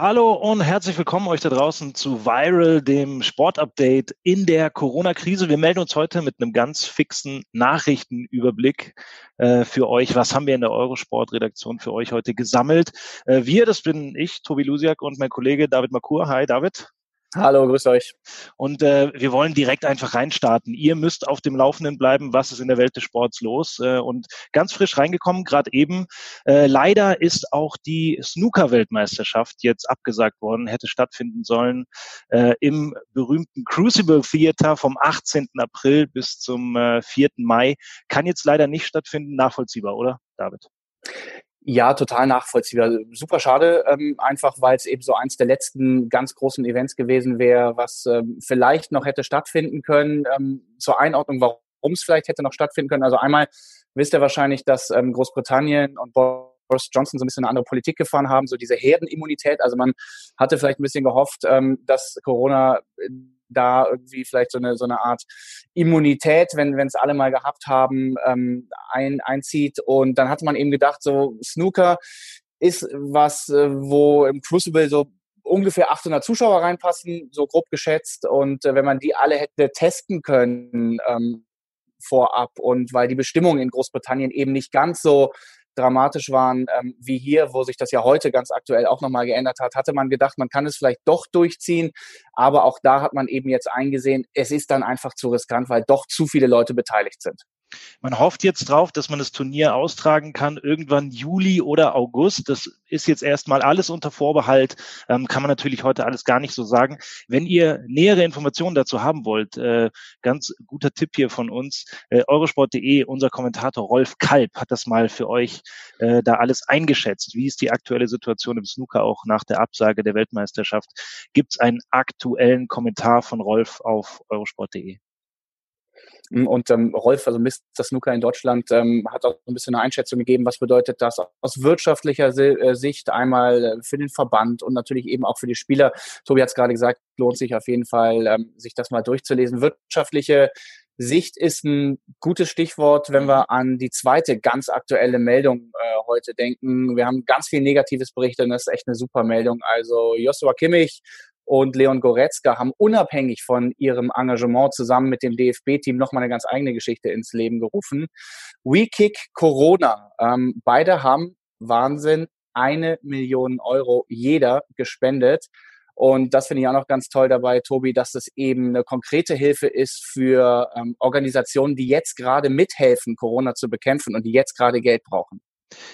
Hallo und herzlich willkommen euch da draußen zu Viral, dem Sportupdate in der Corona-Krise. Wir melden uns heute mit einem ganz fixen Nachrichtenüberblick äh, für euch. Was haben wir in der Eurosport-Redaktion für euch heute gesammelt? Äh, wir, das bin ich, Tobi Lusiak und mein Kollege David Makur. Hi, David. Hallo, grüß euch. Und äh, wir wollen direkt einfach reinstarten. Ihr müsst auf dem Laufenden bleiben, was ist in der Welt des Sports los. Äh, und ganz frisch reingekommen, gerade eben. Äh, leider ist auch die Snooker-Weltmeisterschaft jetzt abgesagt worden, hätte stattfinden sollen äh, im berühmten Crucible Theater vom 18. April bis zum äh, 4. Mai. Kann jetzt leider nicht stattfinden. Nachvollziehbar, oder, David? Ja, total nachvollziehbar. Super schade, ähm, einfach weil es eben so eins der letzten ganz großen Events gewesen wäre, was ähm, vielleicht noch hätte stattfinden können. Ähm, zur Einordnung, warum es vielleicht hätte noch stattfinden können. Also einmal wisst ihr wahrscheinlich, dass ähm, Großbritannien und Boris Johnson so ein bisschen eine andere Politik gefahren haben, so diese Herdenimmunität. Also man hatte vielleicht ein bisschen gehofft, ähm, dass Corona da irgendwie vielleicht so eine, so eine Art Immunität, wenn es alle mal gehabt haben, ähm, ein, einzieht. Und dann hatte man eben gedacht, so Snooker ist was, äh, wo im Crucible so ungefähr 800 Zuschauer reinpassen, so grob geschätzt. Und äh, wenn man die alle hätte testen können ähm, vorab und weil die Bestimmungen in Großbritannien eben nicht ganz so dramatisch waren ähm, wie hier, wo sich das ja heute ganz aktuell auch nochmal geändert hat, hatte man gedacht, man kann es vielleicht doch durchziehen. Aber auch da hat man eben jetzt eingesehen, es ist dann einfach zu riskant, weil doch zu viele Leute beteiligt sind. Man hofft jetzt drauf, dass man das Turnier austragen kann, irgendwann Juli oder August. Das ist jetzt erstmal alles unter Vorbehalt, ähm, kann man natürlich heute alles gar nicht so sagen. Wenn ihr nähere Informationen dazu haben wollt, äh, ganz guter Tipp hier von uns, äh, eurosport.de, unser Kommentator Rolf Kalb hat das mal für euch äh, da alles eingeschätzt. Wie ist die aktuelle Situation im Snooker auch nach der Absage der Weltmeisterschaft? Gibt es einen aktuellen Kommentar von Rolf auf eurosport.de? Und ähm, Rolf, also Mr. Snooker in Deutschland, ähm, hat auch ein bisschen eine Einschätzung gegeben, was bedeutet das aus wirtschaftlicher äh, Sicht einmal äh, für den Verband und natürlich eben auch für die Spieler. Tobi hat es gerade gesagt, lohnt sich auf jeden Fall, ähm, sich das mal durchzulesen. Wirtschaftliche Sicht ist ein gutes Stichwort, wenn wir an die zweite ganz aktuelle Meldung äh, heute denken. Wir haben ganz viel Negatives berichtet und das ist echt eine super Meldung. Also Joshua Kimmich und Leon Goretzka haben unabhängig von ihrem Engagement zusammen mit dem DFB-Team nochmal eine ganz eigene Geschichte ins Leben gerufen. We Kick Corona. Ähm, beide haben Wahnsinn eine Million Euro jeder gespendet. Und das finde ich auch noch ganz toll dabei, Tobi, dass das eben eine konkrete Hilfe ist für ähm, Organisationen, die jetzt gerade mithelfen, Corona zu bekämpfen und die jetzt gerade Geld brauchen.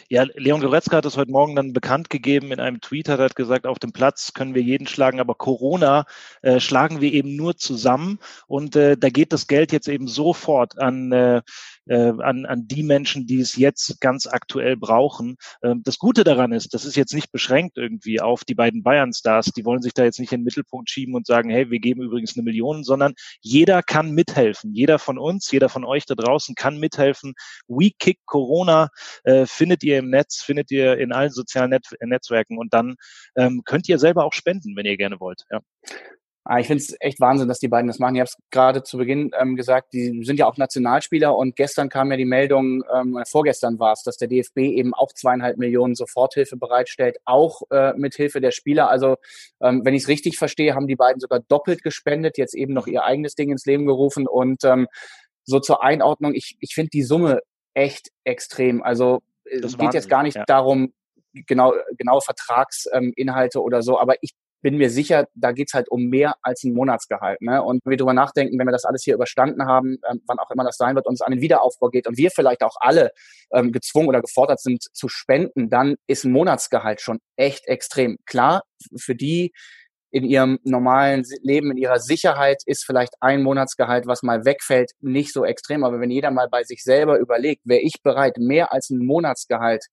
Ja, Leon Goretzka hat es heute Morgen dann bekannt gegeben in einem Tweet, hat er gesagt, auf dem Platz können wir jeden schlagen, aber Corona äh, schlagen wir eben nur zusammen. Und äh, da geht das Geld jetzt eben sofort an äh, äh, an, an die Menschen, die es jetzt ganz aktuell brauchen. Ähm, das Gute daran ist, das ist jetzt nicht beschränkt irgendwie auf die beiden Bayern-Stars. Die wollen sich da jetzt nicht in den Mittelpunkt schieben und sagen, hey, wir geben übrigens eine Million, sondern jeder kann mithelfen. Jeder von uns, jeder von euch da draußen kann mithelfen. We Kick Corona äh, findet ihr im Netz, findet ihr in allen sozialen Net Netzwerken und dann ähm, könnt ihr selber auch spenden, wenn ihr gerne wollt. Ja. Ah, ich finde es echt Wahnsinn, dass die beiden das machen. Ich habe es gerade zu Beginn ähm, gesagt, die sind ja auch Nationalspieler und gestern kam ja die Meldung, ähm, vorgestern war es, dass der DFB eben auch zweieinhalb Millionen Soforthilfe bereitstellt, auch äh, mit Hilfe der Spieler. Also ähm, wenn ich es richtig verstehe, haben die beiden sogar doppelt gespendet, jetzt eben noch ihr eigenes Ding ins Leben gerufen und ähm, so zur Einordnung, ich, ich finde die Summe echt extrem. Also es geht Wahnsinn, jetzt gar nicht ja. darum, genau, genau Vertragsinhalte ähm, oder so, aber ich bin mir sicher, da geht's halt um mehr als ein Monatsgehalt. Ne? Und wir drüber nachdenken, wenn wir das alles hier überstanden haben, ähm, wann auch immer das sein wird, und es an den Wiederaufbau geht und wir vielleicht auch alle ähm, gezwungen oder gefordert sind zu spenden, dann ist ein Monatsgehalt schon echt extrem. Klar, für die in ihrem normalen Leben, in ihrer Sicherheit ist vielleicht ein Monatsgehalt, was mal wegfällt, nicht so extrem. Aber wenn jeder mal bei sich selber überlegt, wäre ich bereit, mehr als ein Monatsgehalt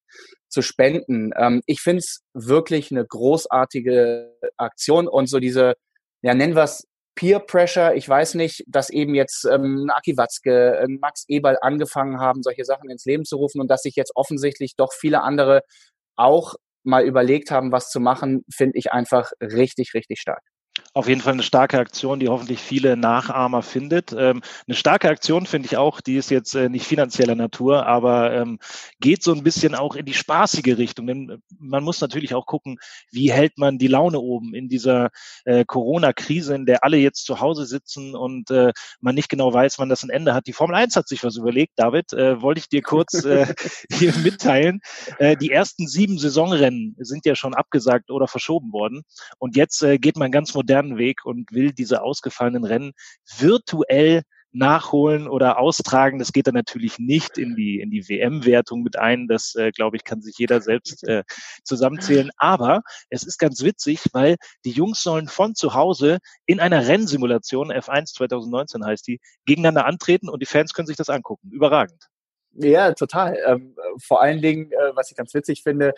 zu spenden. Ähm, ich finde es wirklich eine großartige Aktion und so diese, ja, nennen wir es Peer Pressure. Ich weiß nicht, dass eben jetzt ähm, Aki Watzke, äh, Max Eberl angefangen haben, solche Sachen ins Leben zu rufen und dass sich jetzt offensichtlich doch viele andere auch mal überlegt haben, was zu machen, finde ich einfach richtig, richtig stark auf jeden Fall eine starke Aktion, die hoffentlich viele Nachahmer findet. Ähm, eine starke Aktion finde ich auch, die ist jetzt äh, nicht finanzieller Natur, aber ähm, geht so ein bisschen auch in die spaßige Richtung. Denn äh, man muss natürlich auch gucken, wie hält man die Laune oben in dieser äh, Corona-Krise, in der alle jetzt zu Hause sitzen und man nicht genau weiß, wann das ein Ende hat. Die Formel 1 hat sich was überlegt, David, wollte ich dir kurz hier mitteilen. Die ersten sieben Saisonrennen sind ja schon abgesagt oder verschoben worden. Und jetzt geht man ganz modern modernen Weg und will diese ausgefallenen Rennen virtuell nachholen oder austragen. Das geht dann natürlich nicht in die, in die WM-Wertung mit ein. Das, äh, glaube ich, kann sich jeder selbst äh, zusammenzählen. Aber es ist ganz witzig, weil die Jungs sollen von zu Hause in einer Rennsimulation, F1 2019 heißt die, gegeneinander antreten und die Fans können sich das angucken. Überragend. Ja, total. Ähm, vor allen Dingen, äh, was ich ganz witzig finde,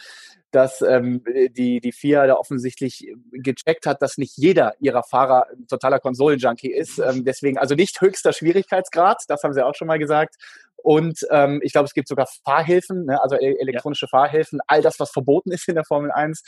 dass ähm, die, die FIA da offensichtlich gecheckt hat, dass nicht jeder ihrer Fahrer ein totaler Konsolenjunkie ist. Ähm, deswegen also nicht höchster Schwierigkeitsgrad, das haben sie auch schon mal gesagt. Und ähm, ich glaube, es gibt sogar Fahrhilfen, ne, also elektronische ja. Fahrhilfen, all das, was verboten ist in der Formel 1,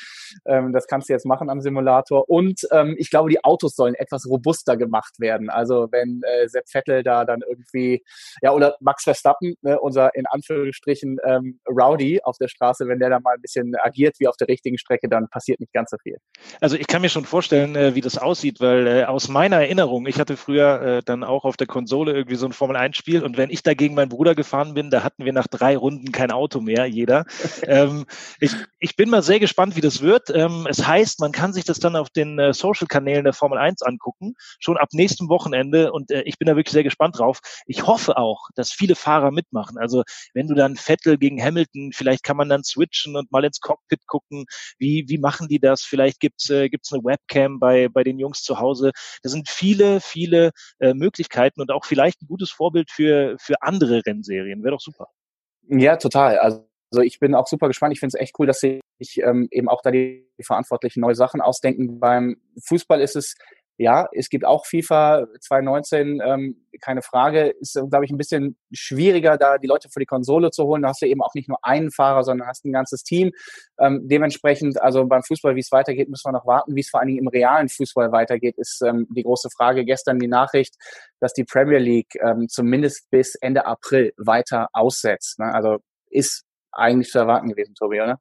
ähm, das kannst du jetzt machen am Simulator. Und ähm, ich glaube, die Autos sollen etwas robuster gemacht werden. Also wenn äh, Sepp Vettel da dann irgendwie, ja, oder Max Verstappen, ne, unser in Anführungsstrichen ähm, Rowdy auf der Straße, wenn der da mal ein bisschen agiert wie auf der richtigen Strecke, dann passiert nicht ganz so viel. Also ich kann mir schon vorstellen, äh, wie das aussieht, weil äh, aus meiner Erinnerung, ich hatte früher äh, dann auch auf der Konsole irgendwie so ein Formel 1-Spiel und wenn ich dagegen meinen Bruder Bruder gefahren bin, da hatten wir nach drei Runden kein Auto mehr, jeder. ähm, ich, ich bin mal sehr gespannt, wie das wird. Ähm, es heißt, man kann sich das dann auf den äh, Social-Kanälen der Formel 1 angucken, schon ab nächstem Wochenende. Und äh, ich bin da wirklich sehr gespannt drauf. Ich hoffe auch, dass viele Fahrer mitmachen. Also wenn du dann Vettel gegen Hamilton, vielleicht kann man dann switchen und mal ins Cockpit gucken. Wie, wie machen die das? Vielleicht gibt's äh, gibt's eine Webcam bei, bei den Jungs zu Hause. Da sind viele, viele äh, Möglichkeiten und auch vielleicht ein gutes Vorbild für, für andere Rennen Serien. Wäre doch super. Ja, total. Also ich bin auch super gespannt. Ich finde es echt cool, dass sich ähm, eben auch da die Verantwortlichen neue Sachen ausdenken. Beim Fußball ist es ja, es gibt auch FIFA 2019, ähm, keine Frage. Ist, glaube ich, ein bisschen schwieriger, da die Leute für die Konsole zu holen. Da hast du eben auch nicht nur einen Fahrer, sondern hast ein ganzes Team. Ähm, dementsprechend, also beim Fußball, wie es weitergeht, müssen wir noch warten. Wie es vor allen Dingen im realen Fußball weitergeht, ist ähm, die große Frage. Gestern die Nachricht, dass die Premier League ähm, zumindest bis Ende April weiter aussetzt. Ne? Also ist eigentlich zu erwarten gewesen, Tobi, oder?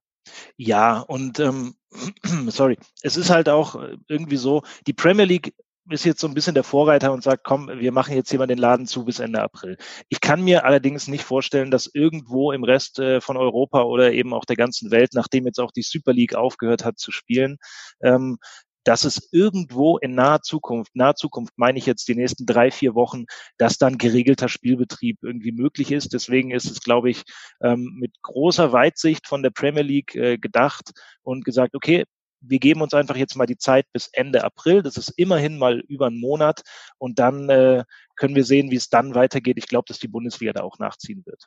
Ja, und ähm, sorry, es ist halt auch äh, irgendwie so, die Premier League ist jetzt so ein bisschen der Vorreiter und sagt, komm, wir machen jetzt hier mal den Laden zu bis Ende April. Ich kann mir allerdings nicht vorstellen, dass irgendwo im Rest äh, von Europa oder eben auch der ganzen Welt, nachdem jetzt auch die Super League aufgehört hat zu spielen, ähm, dass es irgendwo in naher Zukunft, naher Zukunft meine ich jetzt die nächsten drei, vier Wochen, dass dann geregelter Spielbetrieb irgendwie möglich ist. Deswegen ist es, glaube ich, ähm, mit großer Weitsicht von der Premier League äh, gedacht und gesagt, okay, wir geben uns einfach jetzt mal die Zeit bis Ende April. Das ist immerhin mal über einen Monat. Und dann äh, können wir sehen, wie es dann weitergeht. Ich glaube, dass die Bundesliga da auch nachziehen wird.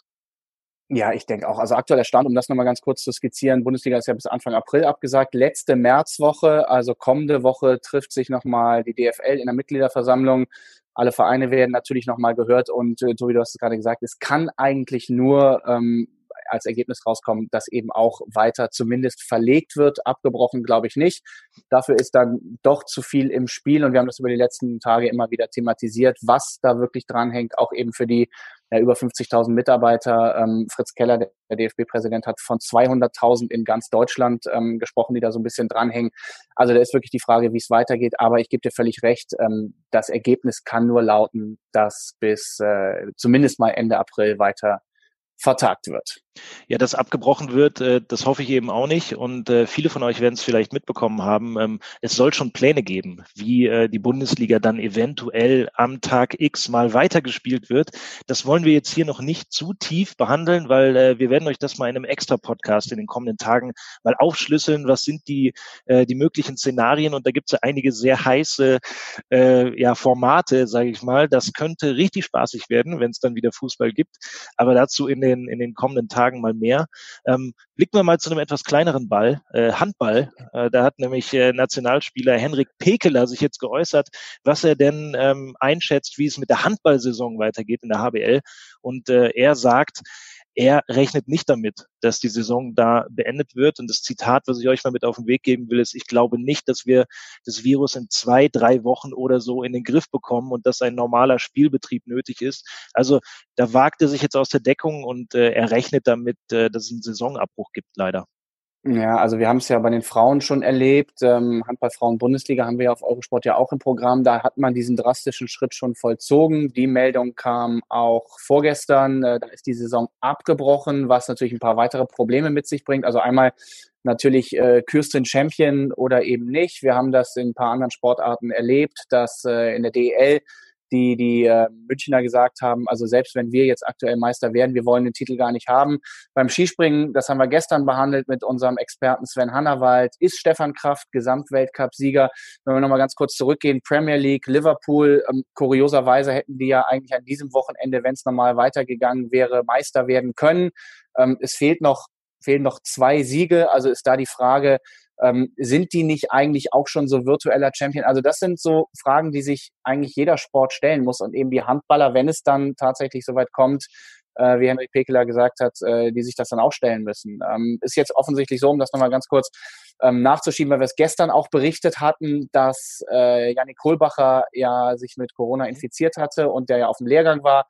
Ja, ich denke auch. Also aktueller Stand, um das nochmal ganz kurz zu skizzieren, Bundesliga ist ja bis Anfang April abgesagt. Letzte Märzwoche, also kommende Woche, trifft sich nochmal die DFL in der Mitgliederversammlung. Alle Vereine werden natürlich nochmal gehört und äh, so wie du hast es gerade gesagt, es kann eigentlich nur ähm, als Ergebnis rauskommen, dass eben auch weiter zumindest verlegt wird. Abgebrochen glaube ich nicht. Dafür ist dann doch zu viel im Spiel und wir haben das über die letzten Tage immer wieder thematisiert, was da wirklich dranhängt, auch eben für die ja, über 50.000 Mitarbeiter. Ähm, Fritz Keller, der, DFB-Präsident, hat von 200.000 in ganz Deutschland ähm, gesprochen, die da so ein bisschen dranhängen. Also da ist wirklich die Frage, wie es weitergeht. Aber ich gebe dir völlig recht, ähm, das Ergebnis kann nur lauten, dass bis äh, zumindest mal Ende April weiter vertagt wird. Ja, dass abgebrochen wird, äh, das hoffe ich eben auch nicht. Und äh, viele von euch werden es vielleicht mitbekommen haben. Ähm, es soll schon Pläne geben, wie äh, die Bundesliga dann eventuell am Tag X mal weitergespielt wird. Das wollen wir jetzt hier noch nicht zu tief behandeln, weil wir werden euch das mal in einem extra Podcast in den kommenden Tagen mal aufschlüsseln. Was sind die, die möglichen Szenarien? Und da gibt es ja einige sehr heiße ja, Formate, sage ich mal. Das könnte richtig spaßig werden, wenn es dann wieder Fußball gibt. Aber dazu in den, in den kommenden Tagen Tagen mal mehr. Ähm, blicken wir mal zu einem etwas kleineren Ball, äh, Handball. Äh, da hat nämlich äh, Nationalspieler Henrik Pekeler sich jetzt geäußert, was er denn ähm, einschätzt, wie es mit der Handballsaison weitergeht in der HBL. Und äh, er sagt, er rechnet nicht damit, dass die Saison da beendet wird. Und das Zitat, was ich euch mal mit auf den Weg geben will, ist, ich glaube nicht, dass wir das Virus in zwei, drei Wochen oder so in den Griff bekommen und dass ein normaler Spielbetrieb nötig ist. Also da wagt er sich jetzt aus der Deckung und äh, er rechnet damit, äh, dass es einen Saisonabbruch gibt, leider. Ja, also wir haben es ja bei den Frauen schon erlebt. Ähm, Handball-Frauen-Bundesliga haben wir ja auf Eurosport ja auch im Programm. Da hat man diesen drastischen Schritt schon vollzogen. Die Meldung kam auch vorgestern. Äh, da ist die Saison abgebrochen, was natürlich ein paar weitere Probleme mit sich bringt. Also einmal natürlich äh, Kürstin Champion oder eben nicht. Wir haben das in ein paar anderen Sportarten erlebt, dass äh, in der DEL die die äh, Münchner gesagt haben, also selbst wenn wir jetzt aktuell Meister werden, wir wollen den Titel gar nicht haben. Beim Skispringen, das haben wir gestern behandelt mit unserem Experten Sven Hannawald, ist Stefan Kraft Gesamtweltcup-Sieger. Wenn wir nochmal ganz kurz zurückgehen, Premier League, Liverpool, ähm, kurioserweise hätten die ja eigentlich an diesem Wochenende, wenn es normal weitergegangen wäre, Meister werden können. Ähm, es fehlt noch fehlen noch zwei Siege, also ist da die Frage, ähm, sind die nicht eigentlich auch schon so virtueller Champion? Also das sind so Fragen, die sich eigentlich jeder Sport stellen muss und eben die Handballer, wenn es dann tatsächlich soweit kommt, äh, wie Henrik Pekeler gesagt hat, äh, die sich das dann auch stellen müssen. Ähm, ist jetzt offensichtlich so, um das nochmal ganz kurz ähm, nachzuschieben, weil wir es gestern auch berichtet hatten, dass äh, Janik Kohlbacher ja sich mit Corona infiziert hatte und der ja auf dem Lehrgang war.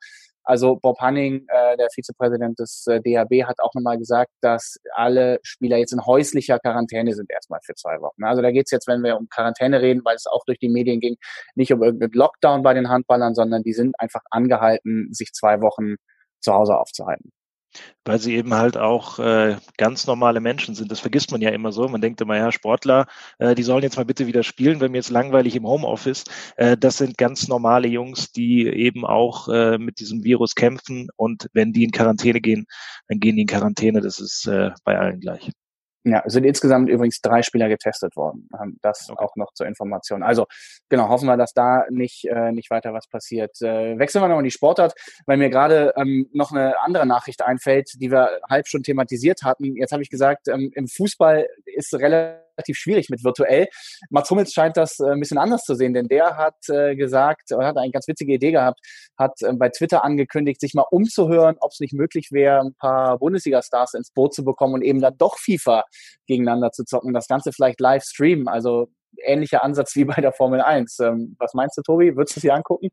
Also Bob Hanning, äh, der Vizepräsident des äh, DHB, hat auch nochmal gesagt, dass alle Spieler jetzt in häuslicher Quarantäne sind erstmal für zwei Wochen. Also da geht es jetzt, wenn wir um Quarantäne reden, weil es auch durch die Medien ging, nicht um irgendeinen Lockdown bei den Handballern, sondern die sind einfach angehalten, sich zwei Wochen zu Hause aufzuhalten weil sie eben halt auch äh, ganz normale Menschen sind. Das vergisst man ja immer so. Man denkt immer, ja, Sportler, äh, die sollen jetzt mal bitte wieder spielen, wenn mir jetzt langweilig im Homeoffice. Äh, das sind ganz normale Jungs, die eben auch äh, mit diesem Virus kämpfen. Und wenn die in Quarantäne gehen, dann gehen die in Quarantäne. Das ist äh, bei allen gleich. Ja, es sind insgesamt übrigens drei Spieler getestet worden. Das okay. auch noch zur Information. Also genau, hoffen wir, dass da nicht, äh, nicht weiter was passiert. Äh, wechseln wir nochmal in die Sportart, weil mir gerade ähm, noch eine andere Nachricht einfällt, die wir halb schon thematisiert hatten. Jetzt habe ich gesagt, ähm, im Fußball ist relativ relativ schwierig mit virtuell. Mats Hummels scheint das äh, ein bisschen anders zu sehen, denn der hat äh, gesagt, er hat eine ganz witzige Idee gehabt, hat äh, bei Twitter angekündigt, sich mal umzuhören, ob es nicht möglich wäre, ein paar Bundesliga-Stars ins Boot zu bekommen und eben dann doch FIFA gegeneinander zu zocken. Das Ganze vielleicht live streamen, also ähnlicher Ansatz wie bei der Formel 1. Ähm, was meinst du, Tobi? Würdest du sie angucken?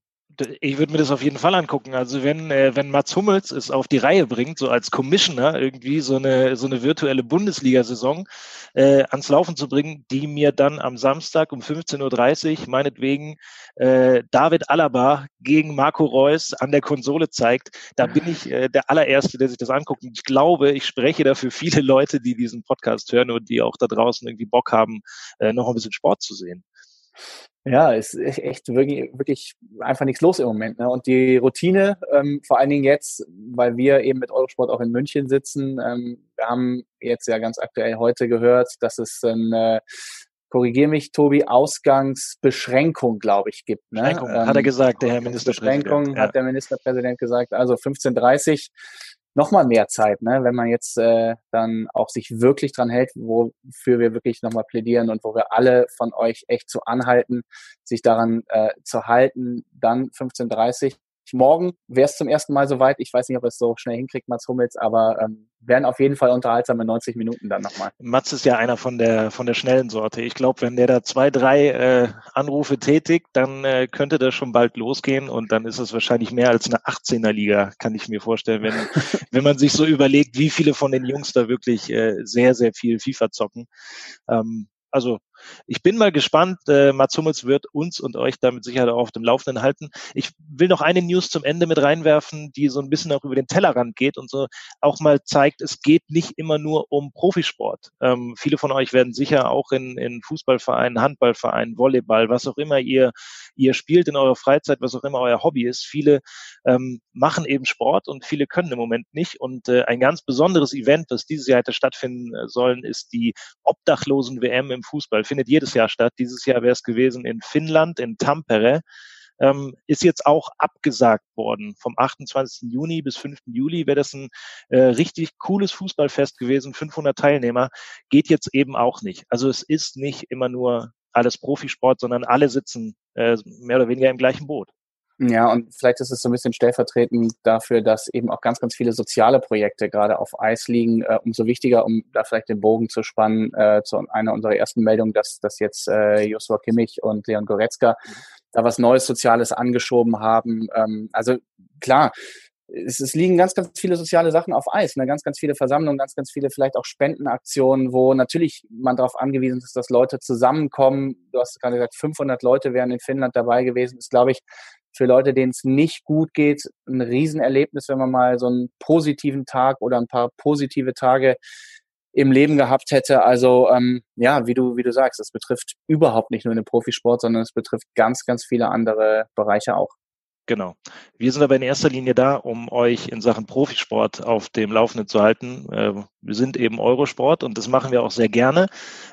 Ich würde mir das auf jeden Fall angucken. Also wenn, äh, wenn Mats Hummels es auf die Reihe bringt, so als Commissioner irgendwie so eine, so eine virtuelle Bundesliga-Saison äh, ans Laufen zu bringen, die mir dann am Samstag um 15.30 Uhr meinetwegen äh, David Alaba gegen Marco Reus an der Konsole zeigt, da bin ich äh, der allererste, der sich das anguckt. Und ich glaube, ich spreche da für viele Leute, die diesen Podcast hören und die auch da draußen irgendwie Bock haben, äh, noch ein bisschen Sport zu sehen. Ja, ist echt wirklich, wirklich einfach nichts los im Moment. Ne? Und die Routine, ähm, vor allen Dingen jetzt, weil wir eben mit Eurosport auch in München sitzen, ähm, wir haben jetzt ja ganz aktuell heute gehört, dass es ein äh, korrigiere mich, Tobi, Ausgangsbeschränkung, glaube ich, gibt. Ne? Beschränkung, ähm, hat er gesagt, der Herr Ministerpräsident. Beschränkung, ja. hat der Ministerpräsident gesagt. Also 15.30 nochmal mehr Zeit, ne? wenn man jetzt äh, dann auch sich wirklich dran hält, wofür wir wirklich nochmal plädieren und wo wir alle von euch echt zu anhalten, sich daran äh, zu halten, dann 15.30 Morgen wäre es zum ersten Mal soweit. Ich weiß nicht, ob er es so schnell hinkriegt, Mats Hummels, aber ähm, werden auf jeden Fall unterhaltsame 90 Minuten dann nochmal. Mats ist ja einer von der von der schnellen Sorte. Ich glaube, wenn der da zwei, drei äh, Anrufe tätigt, dann äh, könnte das schon bald losgehen und dann ist es wahrscheinlich mehr als eine 18er Liga, kann ich mir vorstellen, wenn wenn man sich so überlegt, wie viele von den Jungs da wirklich äh, sehr sehr viel FIFA zocken. Ähm, also ich bin mal gespannt. Äh, Mats Hummels wird uns und euch damit sicher auf dem Laufenden halten. Ich will noch eine News zum Ende mit reinwerfen, die so ein bisschen auch über den Tellerrand geht und so auch mal zeigt, es geht nicht immer nur um Profisport. Ähm, viele von euch werden sicher auch in, in Fußballvereinen, Handballvereinen, Volleyball, was auch immer ihr, ihr spielt in eurer Freizeit, was auch immer euer Hobby ist. Viele ähm, machen eben Sport und viele können im Moment nicht. Und äh, ein ganz besonderes Event, das dieses Jahr hätte stattfinden sollen, ist die Obdachlosen-WM im Fußball. Findet jedes Jahr statt. Dieses Jahr wäre es gewesen in Finnland, in Tampere. Ähm, ist jetzt auch abgesagt worden. Vom 28. Juni bis 5. Juli wäre das ein äh, richtig cooles Fußballfest gewesen. 500 Teilnehmer. Geht jetzt eben auch nicht. Also es ist nicht immer nur alles Profisport, sondern alle sitzen äh, mehr oder weniger im gleichen Boot. Ja, und vielleicht ist es so ein bisschen stellvertretend dafür, dass eben auch ganz, ganz viele soziale Projekte gerade auf Eis liegen. Äh, umso wichtiger, um da vielleicht den Bogen zu spannen, äh, zu einer unserer ersten Meldungen, dass, dass jetzt äh, Joshua Kimmich und Leon Goretzka da was Neues Soziales angeschoben haben. Ähm, also klar, es, es liegen ganz, ganz viele soziale Sachen auf Eis, ne? ganz, ganz viele Versammlungen, ganz, ganz viele vielleicht auch Spendenaktionen, wo natürlich man darauf angewiesen ist, dass Leute zusammenkommen. Du hast gerade gesagt, 500 Leute wären in Finnland dabei gewesen. Ist, glaube ich, für Leute, denen es nicht gut geht, ein Riesenerlebnis, wenn man mal so einen positiven Tag oder ein paar positive Tage im Leben gehabt hätte. Also ähm, ja, wie du wie du sagst, es betrifft überhaupt nicht nur den Profisport, sondern es betrifft ganz ganz viele andere Bereiche auch. Genau. Wir sind aber in erster Linie da, um euch in Sachen Profisport auf dem Laufenden zu halten. Äh, wir sind eben Eurosport und das machen wir auch sehr gerne.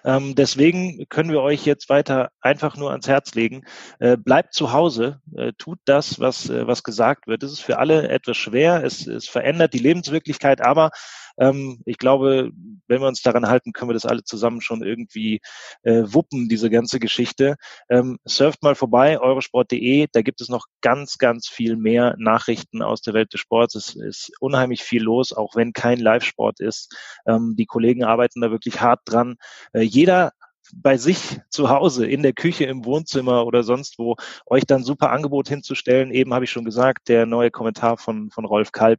Ähm, deswegen können wir euch jetzt weiter einfach nur ans Herz legen. Äh, bleibt zu Hause, äh, tut das, was, was gesagt wird. Es ist für alle etwas schwer. Es, es verändert die Lebenswirklichkeit, aber ähm, ich glaube, wenn wir uns daran halten, können wir das alle zusammen schon irgendwie äh, wuppen, diese ganze Geschichte. Ähm, surft mal vorbei, eurosport.de, da gibt es noch ganz, ganz viel mehr Nachrichten aus der Welt des Sports. Es ist unheimlich viel los, auch wenn kein Live-Sport ist. Ähm, die Kollegen arbeiten da wirklich hart dran. Äh, jeder bei sich zu Hause, in der Küche, im Wohnzimmer oder sonst wo, euch dann super Angebot hinzustellen. Eben habe ich schon gesagt, der neue Kommentar von, von Rolf Kalb.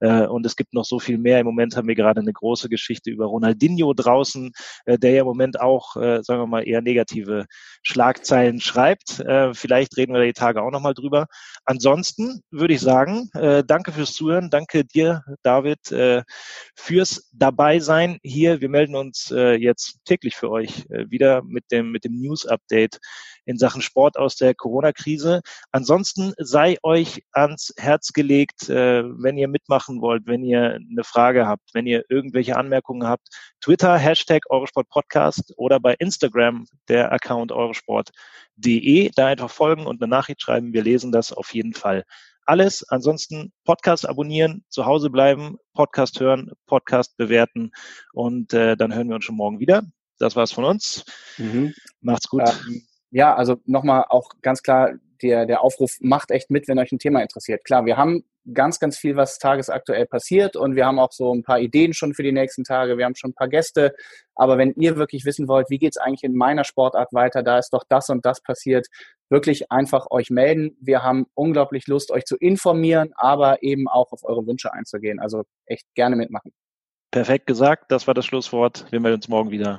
Äh, und es gibt noch so viel mehr. Im Moment haben wir gerade eine große Geschichte über Ronaldinho draußen, äh, der ja im Moment auch, äh, sagen wir mal, eher negative Schlagzeilen schreibt. Äh, vielleicht reden wir da die Tage auch nochmal drüber. Ansonsten würde ich sagen, äh, danke fürs Zuhören. Danke dir, David, äh, fürs Dabeisein hier. Wir melden uns äh, jetzt täglich für euch äh, wieder mit dem, mit dem News-Update in Sachen Sport aus der Corona-Krise. Ansonsten sei euch ans Herz gelegt, äh, wenn ihr mitmachen wollt, wenn ihr eine Frage habt, wenn ihr irgendwelche Anmerkungen habt, Twitter, Hashtag Eurosport Podcast oder bei Instagram der Account eurosport.de. Da einfach folgen und eine Nachricht schreiben. Wir lesen das auf jeden Fall alles. Ansonsten Podcast abonnieren, zu Hause bleiben, Podcast hören, Podcast bewerten und äh, dann hören wir uns schon morgen wieder. Das war's von uns. Mhm. Macht's gut. Ähm, ja, also nochmal auch ganz klar, der, der Aufruf macht echt mit, wenn euch ein Thema interessiert. Klar, wir haben ganz, ganz viel, was tagesaktuell passiert und wir haben auch so ein paar Ideen schon für die nächsten Tage. Wir haben schon ein paar Gäste. Aber wenn ihr wirklich wissen wollt, wie geht's eigentlich in meiner Sportart weiter, da ist doch das und das passiert, wirklich einfach euch melden. Wir haben unglaublich Lust, euch zu informieren, aber eben auch auf eure Wünsche einzugehen. Also echt gerne mitmachen. Perfekt gesagt, das war das Schlusswort. Wir melden uns morgen wieder.